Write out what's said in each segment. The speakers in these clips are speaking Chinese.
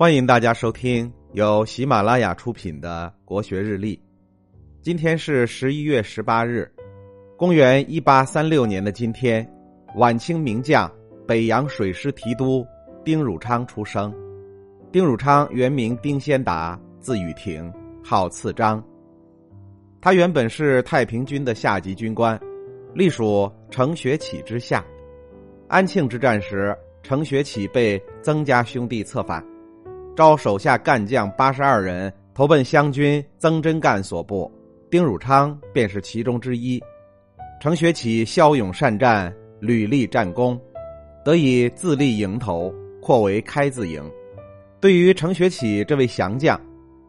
欢迎大家收听由喜马拉雅出品的《国学日历》。今天是十一月十八日，公元一八三六年的今天，晚清名将、北洋水师提督丁汝昌出生。丁汝昌原名丁先达，字雨亭，号次章。他原本是太平军的下级军官，隶属程学启之下。安庆之战时，程学启被曾家兄弟策反。招手下干将八十二人投奔湘军曾真干所部，丁汝昌便是其中之一。程学启骁勇善战，屡立战功，得以自立营头，扩为开字营。对于程学启这位降将，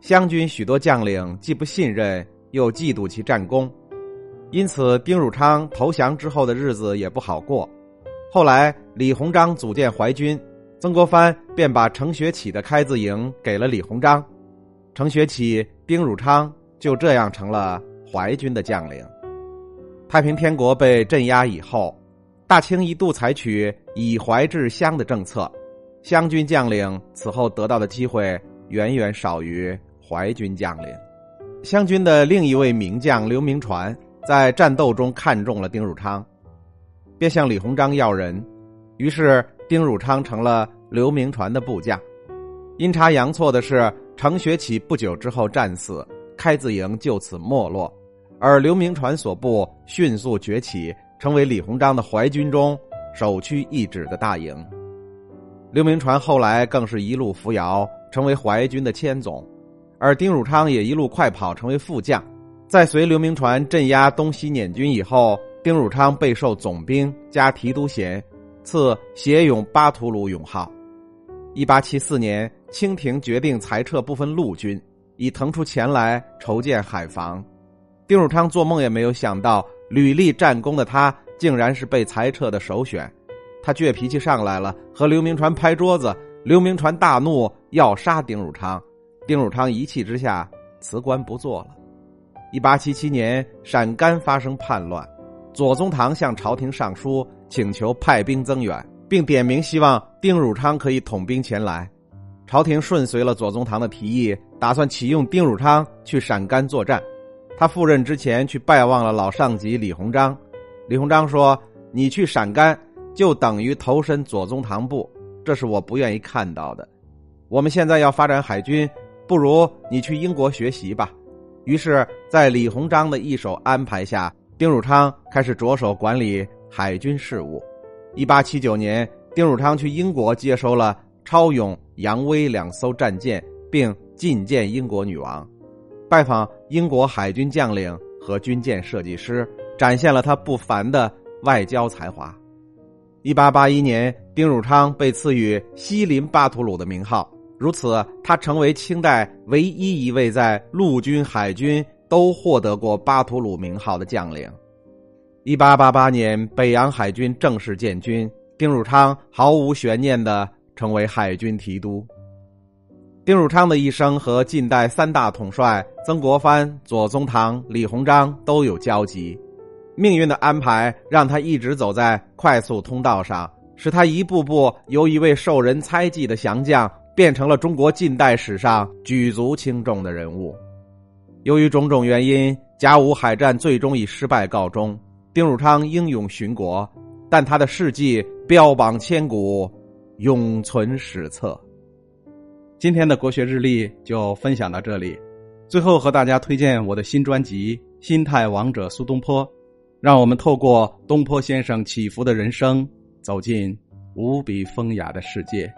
湘军许多将领既不信任，又嫉妒其战功，因此丁汝昌投降之后的日子也不好过。后来李鸿章组建淮军。曾国藩便把程学启的开字营给了李鸿章，程学启、丁汝昌就这样成了淮军的将领。太平天国被镇压以后，大清一度采取以淮治湘的政策，湘军将领此后得到的机会远远少于淮军将领。湘军的另一位名将刘铭传在战斗中看中了丁汝昌，便向李鸿章要人，于是。丁汝昌成了刘铭传的部将，阴差阳错的是，程学启不久之后战死，开字营就此没落，而刘铭传所部迅速崛起，成为李鸿章的淮军中首屈一指的大营。刘铭传后来更是一路扶摇，成为淮军的千总，而丁汝昌也一路快跑，成为副将。在随刘铭传镇压东西捻军以后，丁汝昌备受总兵加提督衔。赐协勇巴图鲁勇号。一八七四年，清廷决定裁撤部分陆军，以腾出钱来筹建海防。丁汝昌做梦也没有想到，屡立战功的他，竟然是被裁撤的首选。他倔脾气上来了，和刘铭传拍桌子。刘铭传大怒，要杀丁汝昌。丁汝昌一气之下辞官不做了。一八七七年，陕甘发生叛乱，左宗棠向朝廷上书。请求派兵增援，并点名希望丁汝昌可以统兵前来。朝廷顺随了左宗棠的提议，打算启用丁汝昌去陕甘作战。他赴任之前去拜望了老上级李鸿章。李鸿章说：“你去陕甘，就等于投身左宗棠部，这是我不愿意看到的。我们现在要发展海军，不如你去英国学习吧。”于是，在李鸿章的一手安排下，丁汝昌开始着手管理。海军事务，一八七九年，丁汝昌去英国接收了超勇、扬威两艘战舰，并觐见英国女王，拜访英国海军将领和军舰设计师，展现了他不凡的外交才华。一八八一年，丁汝昌被赐予西林巴图鲁的名号，如此，他成为清代唯一一位在陆军、海军都获得过巴图鲁名号的将领。一八八八年，北洋海军正式建军，丁汝昌毫无悬念的成为海军提督。丁汝昌的一生和近代三大统帅曾国藩、左宗棠、李鸿章都有交集，命运的安排让他一直走在快速通道上，使他一步步由一位受人猜忌的降将，变成了中国近代史上举足轻重的人物。由于种种原因，甲午海战最终以失败告终。丁汝昌英勇殉国，但他的事迹标榜千古，永存史册。今天的国学日历就分享到这里，最后和大家推荐我的新专辑《心态王者苏东坡》，让我们透过东坡先生起伏的人生，走进无比风雅的世界。